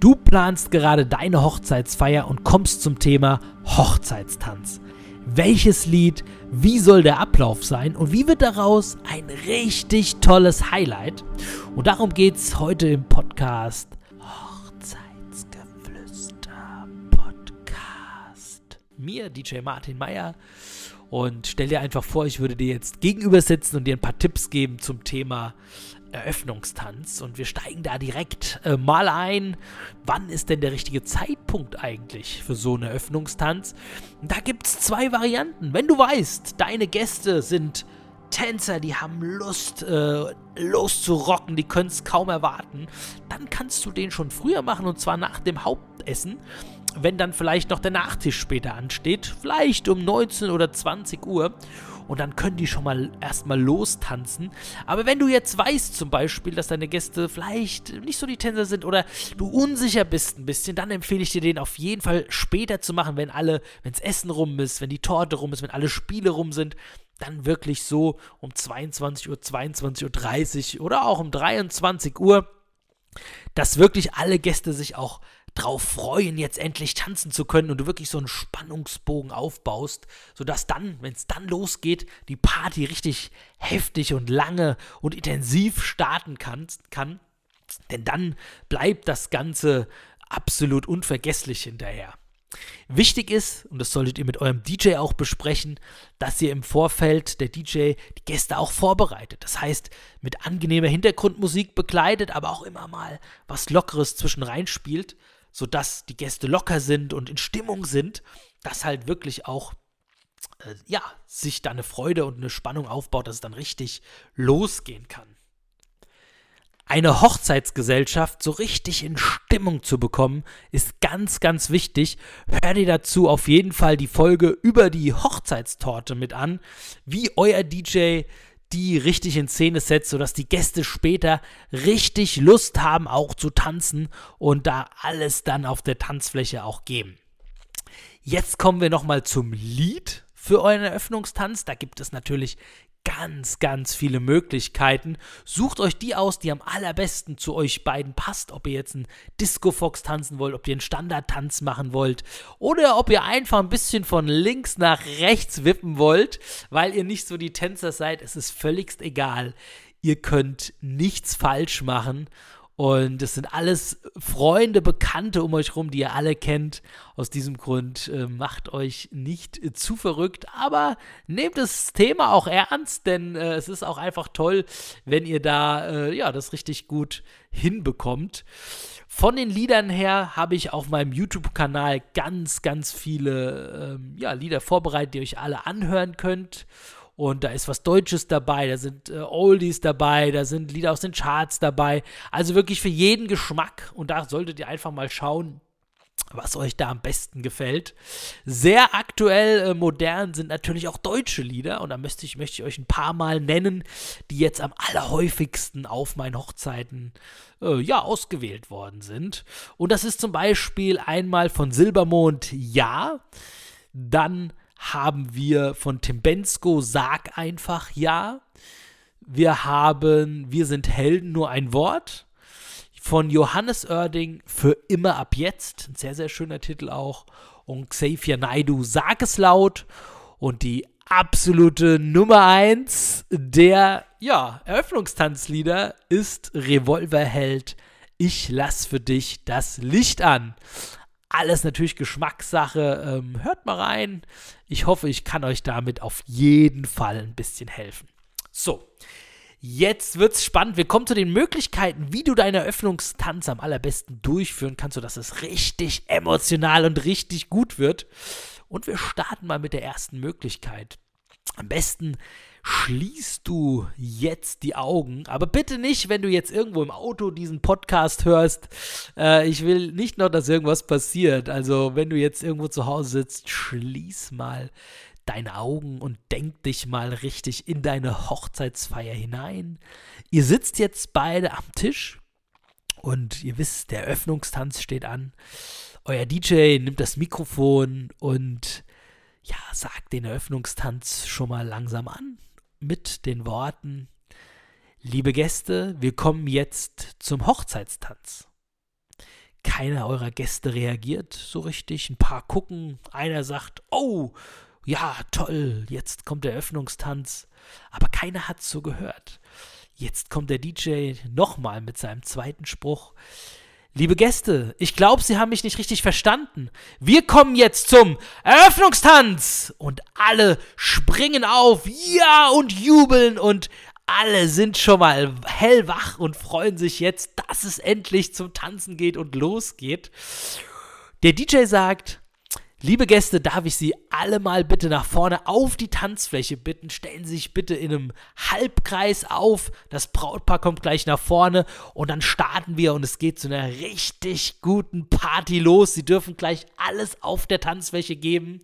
Du planst gerade deine Hochzeitsfeier und kommst zum Thema Hochzeitstanz. Welches Lied, wie soll der Ablauf sein und wie wird daraus ein richtig tolles Highlight? Und darum geht es heute im Podcast Mir, DJ Martin Meyer. Und stell dir einfach vor, ich würde dir jetzt gegenüber sitzen und dir ein paar Tipps geben zum Thema Eröffnungstanz und wir steigen da direkt äh, mal ein. Wann ist denn der richtige Zeitpunkt eigentlich für so einen Eröffnungstanz? Da gibt es zwei Varianten. Wenn du weißt, deine Gäste sind Tänzer, die haben Lust äh, loszurocken, die können es kaum erwarten, dann kannst du den schon früher machen und zwar nach dem Hauptessen wenn dann vielleicht noch der Nachtisch später ansteht, vielleicht um 19 oder 20 Uhr und dann können die schon mal erstmal lostanzen. Aber wenn du jetzt weißt zum Beispiel, dass deine Gäste vielleicht nicht so die Tänzer sind oder du unsicher bist ein bisschen, dann empfehle ich dir den auf jeden Fall später zu machen, wenn alle, wenns Essen rum ist, wenn die Torte rum ist, wenn alle Spiele rum sind, dann wirklich so um 22 Uhr, 22.30 Uhr oder auch um 23 Uhr, dass wirklich alle Gäste sich auch drauf freuen, jetzt endlich tanzen zu können und du wirklich so einen Spannungsbogen aufbaust, sodass dann, wenn es dann losgeht, die Party richtig heftig und lange und intensiv starten kann, kann. Denn dann bleibt das Ganze absolut unvergesslich hinterher. Wichtig ist, und das solltet ihr mit eurem DJ auch besprechen, dass ihr im Vorfeld der DJ die Gäste auch vorbereitet. Das heißt, mit angenehmer Hintergrundmusik begleitet, aber auch immer mal was Lockeres zwischen reinspielt, sodass die Gäste locker sind und in Stimmung sind, dass halt wirklich auch äh, ja, sich da eine Freude und eine Spannung aufbaut, dass es dann richtig losgehen kann. Eine Hochzeitsgesellschaft so richtig in Stimmung zu bekommen, ist ganz, ganz wichtig. Hör dir dazu auf jeden Fall die Folge über die Hochzeitstorte mit an, wie euer DJ die richtig in Szene setzt, sodass die Gäste später richtig Lust haben, auch zu tanzen und da alles dann auf der Tanzfläche auch geben. Jetzt kommen wir nochmal zum Lied für euren Eröffnungstanz. Da gibt es natürlich ganz, ganz viele Möglichkeiten. Sucht euch die aus, die am allerbesten zu euch beiden passt. Ob ihr jetzt einen Disco-Fox tanzen wollt, ob ihr einen Standard-Tanz machen wollt oder ob ihr einfach ein bisschen von links nach rechts wippen wollt, weil ihr nicht so die Tänzer seid. Es ist völligst egal. Ihr könnt nichts falsch machen und es sind alles Freunde, Bekannte um euch rum, die ihr alle kennt. Aus diesem Grund äh, macht euch nicht äh, zu verrückt, aber nehmt das Thema auch ernst, denn äh, es ist auch einfach toll, wenn ihr da äh, ja das richtig gut hinbekommt. Von den Liedern her habe ich auf meinem YouTube-Kanal ganz, ganz viele ähm, ja, Lieder vorbereitet, die ihr euch alle anhören könnt. Und da ist was Deutsches dabei, da sind äh, Oldies dabei, da sind Lieder aus den Charts dabei. Also wirklich für jeden Geschmack. Und da solltet ihr einfach mal schauen, was euch da am besten gefällt. Sehr aktuell äh, modern sind natürlich auch deutsche Lieder und da möchte ich, möchte ich euch ein paar Mal nennen, die jetzt am allerhäufigsten auf meinen Hochzeiten äh, ja, ausgewählt worden sind. Und das ist zum Beispiel einmal von Silbermond Ja, dann haben wir von Tim Bensko Sag einfach ja. Wir haben Wir sind Helden, nur ein Wort. Von Johannes Oerding für immer ab jetzt. Ein sehr, sehr schöner Titel auch. Und Xavier Naidu Sag es laut. Und die absolute Nummer 1 der ja, Eröffnungstanzlieder ist Revolverheld. Ich lass für dich das Licht an. Alles natürlich Geschmackssache. Ähm, hört mal rein. Ich hoffe, ich kann euch damit auf jeden Fall ein bisschen helfen. So, jetzt wird's spannend. Wir kommen zu den Möglichkeiten, wie du deinen Eröffnungstanz am allerbesten durchführen kannst, sodass es richtig emotional und richtig gut wird. Und wir starten mal mit der ersten Möglichkeit. Am besten schließt du jetzt die Augen. Aber bitte nicht, wenn du jetzt irgendwo im Auto diesen Podcast hörst. Äh, ich will nicht noch, dass irgendwas passiert. Also, wenn du jetzt irgendwo zu Hause sitzt, schließ mal deine Augen und denk dich mal richtig in deine Hochzeitsfeier hinein. Ihr sitzt jetzt beide am Tisch und ihr wisst, der Öffnungstanz steht an. Euer DJ nimmt das Mikrofon und ja, sagt den Eröffnungstanz schon mal langsam an mit den Worten, liebe Gäste, wir kommen jetzt zum Hochzeitstanz. keiner eurer Gäste reagiert so richtig. Ein paar gucken, einer sagt, oh, ja, toll, jetzt kommt der Eröffnungstanz. Aber keiner hat so gehört. Jetzt kommt der DJ nochmal mit seinem zweiten Spruch. Liebe Gäste, ich glaube, Sie haben mich nicht richtig verstanden. Wir kommen jetzt zum Eröffnungstanz. Und alle springen auf, ja, und jubeln und alle sind schon mal hellwach und freuen sich jetzt, dass es endlich zum Tanzen geht und losgeht. Der DJ sagt, Liebe Gäste, darf ich Sie alle mal bitte nach vorne auf die Tanzfläche bitten. Stellen Sie sich bitte in einem Halbkreis auf. Das Brautpaar kommt gleich nach vorne und dann starten wir und es geht zu einer richtig guten Party los. Sie dürfen gleich alles auf der Tanzfläche geben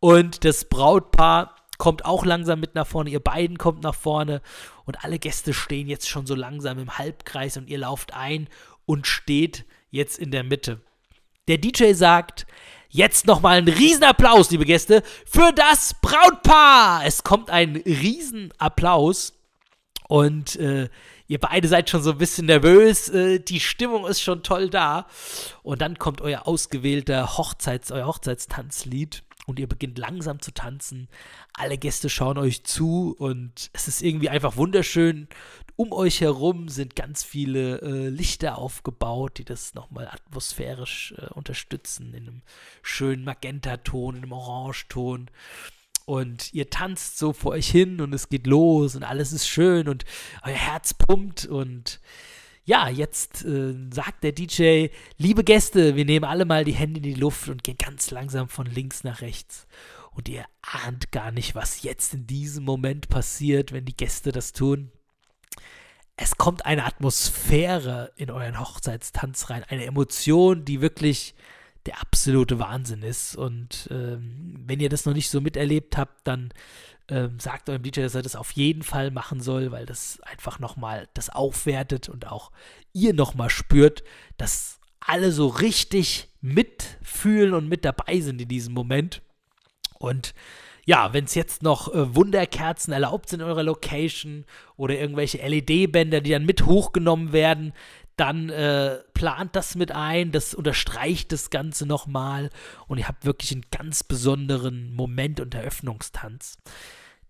und das Brautpaar kommt auch langsam mit nach vorne. Ihr beiden kommt nach vorne und alle Gäste stehen jetzt schon so langsam im Halbkreis und ihr lauft ein und steht jetzt in der Mitte. Der DJ sagt, Jetzt nochmal ein Riesenapplaus, liebe Gäste, für das Brautpaar. Es kommt ein Riesenapplaus und äh, ihr beide seid schon so ein bisschen nervös. Äh, die Stimmung ist schon toll da. Und dann kommt euer ausgewählter Hochzeits-, euer Hochzeitstanzlied und ihr beginnt langsam zu tanzen. Alle Gäste schauen euch zu und es ist irgendwie einfach wunderschön. Um euch herum sind ganz viele äh, Lichter aufgebaut, die das nochmal atmosphärisch äh, unterstützen in einem schönen Magentaton, in einem Orangeton. Und ihr tanzt so vor euch hin und es geht los und alles ist schön und euer Herz pumpt und ja, jetzt äh, sagt der DJ, liebe Gäste, wir nehmen alle mal die Hände in die Luft und gehen ganz langsam von links nach rechts. Und ihr ahnt gar nicht, was jetzt in diesem Moment passiert, wenn die Gäste das tun es kommt eine Atmosphäre in euren Hochzeitstanz rein, eine Emotion, die wirklich der absolute Wahnsinn ist. Und ähm, wenn ihr das noch nicht so miterlebt habt, dann ähm, sagt eurem DJ, dass er das auf jeden Fall machen soll, weil das einfach nochmal das aufwertet und auch ihr nochmal spürt, dass alle so richtig mitfühlen und mit dabei sind in diesem Moment. Und ja, wenn es jetzt noch äh, Wunderkerzen erlaubt sind in eurer Location oder irgendwelche LED-Bänder, die dann mit hochgenommen werden, dann äh, plant das mit ein, das unterstreicht das Ganze nochmal und ihr habt wirklich einen ganz besonderen Moment und Eröffnungstanz.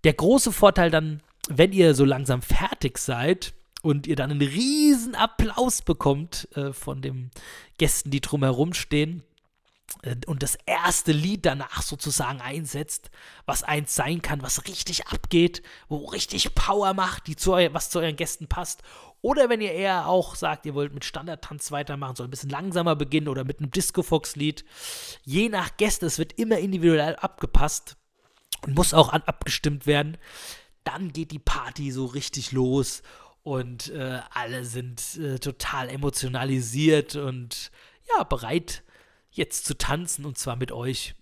Der große Vorteil dann, wenn ihr so langsam fertig seid und ihr dann einen riesen Applaus bekommt äh, von den Gästen, die drumherum stehen, äh, und das erste Lied danach sozusagen einsetzt, was eins sein kann, was richtig abgeht, wo richtig Power macht, die zu was zu euren Gästen passt. Oder wenn ihr eher auch sagt, ihr wollt mit Standardtanz weitermachen, soll ein bisschen langsamer beginnen oder mit einem Disco-Fox-Lied. Je nach Gäste, es wird immer individuell abgepasst und muss auch an abgestimmt werden. Dann geht die Party so richtig los und äh, alle sind äh, total emotionalisiert und ja, bereit jetzt zu tanzen und zwar mit euch.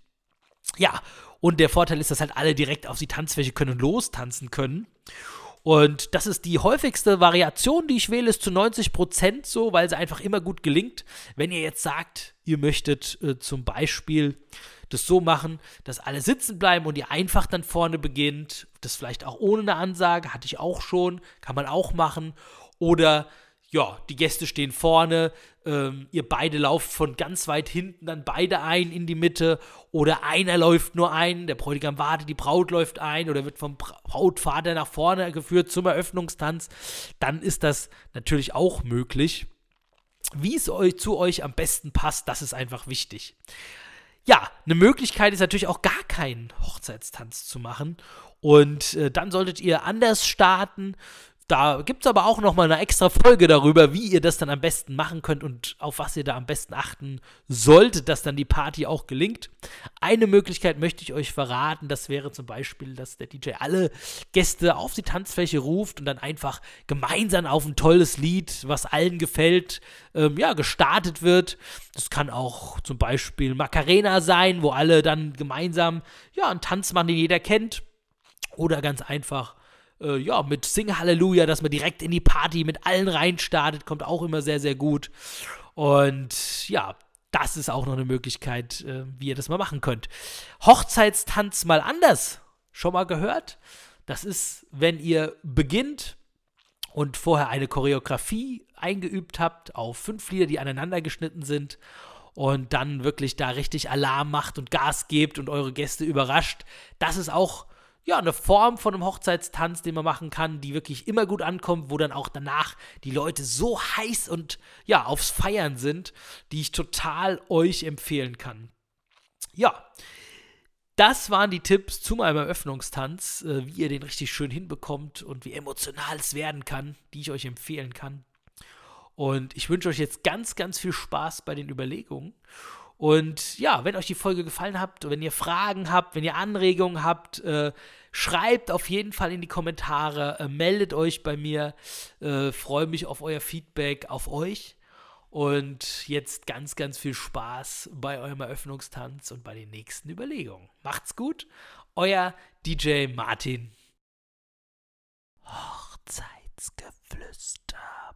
Ja, und der Vorteil ist, dass halt alle direkt auf die Tanzfläche können und lostanzen können. Und das ist die häufigste Variation, die ich wähle, ist zu 90% so, weil sie einfach immer gut gelingt. Wenn ihr jetzt sagt, ihr möchtet äh, zum Beispiel das so machen, dass alle sitzen bleiben und ihr einfach dann vorne beginnt, das vielleicht auch ohne eine Ansage, hatte ich auch schon, kann man auch machen. Oder ja, die Gäste stehen vorne, ähm, ihr beide lauft von ganz weit hinten dann beide ein in die Mitte oder einer läuft nur ein, der Bräutigam wartet, die Braut läuft ein oder wird vom Brautvater nach vorne geführt zum Eröffnungstanz, dann ist das natürlich auch möglich. Wie es euch zu euch am besten passt, das ist einfach wichtig. Ja, eine Möglichkeit ist natürlich auch gar keinen Hochzeitstanz zu machen. Und äh, dann solltet ihr anders starten. Da gibt es aber auch noch mal eine extra Folge darüber, wie ihr das dann am besten machen könnt und auf was ihr da am besten achten solltet, dass dann die Party auch gelingt. Eine Möglichkeit möchte ich euch verraten, das wäre zum Beispiel, dass der DJ alle Gäste auf die Tanzfläche ruft und dann einfach gemeinsam auf ein tolles Lied, was allen gefällt, ähm, ja, gestartet wird. Das kann auch zum Beispiel Macarena sein, wo alle dann gemeinsam, ja, einen Tanz machen, den jeder kennt. Oder ganz einfach äh, ja, mit Sing Halleluja, dass man direkt in die Party mit allen reinstartet, kommt auch immer sehr, sehr gut. Und ja, das ist auch noch eine Möglichkeit, äh, wie ihr das mal machen könnt. Hochzeitstanz mal anders. Schon mal gehört? Das ist, wenn ihr beginnt und vorher eine Choreografie eingeübt habt auf fünf Lieder, die aneinander geschnitten sind und dann wirklich da richtig Alarm macht und Gas gebt und eure Gäste überrascht. Das ist auch ja, eine Form von einem Hochzeitstanz, den man machen kann, die wirklich immer gut ankommt, wo dann auch danach die Leute so heiß und ja, aufs Feiern sind, die ich total euch empfehlen kann. Ja, das waren die Tipps zu meinem Eröffnungstanz, äh, wie ihr den richtig schön hinbekommt und wie emotional es werden kann, die ich euch empfehlen kann. Und ich wünsche euch jetzt ganz, ganz viel Spaß bei den Überlegungen. Und ja, wenn euch die Folge gefallen hat, wenn ihr Fragen habt, wenn ihr Anregungen habt, äh, schreibt auf jeden Fall in die Kommentare, äh, meldet euch bei mir. Äh, Freue mich auf euer Feedback, auf euch. Und jetzt ganz, ganz viel Spaß bei eurem Eröffnungstanz und bei den nächsten Überlegungen. Macht's gut, euer DJ Martin. Hochzeitsgeflüster.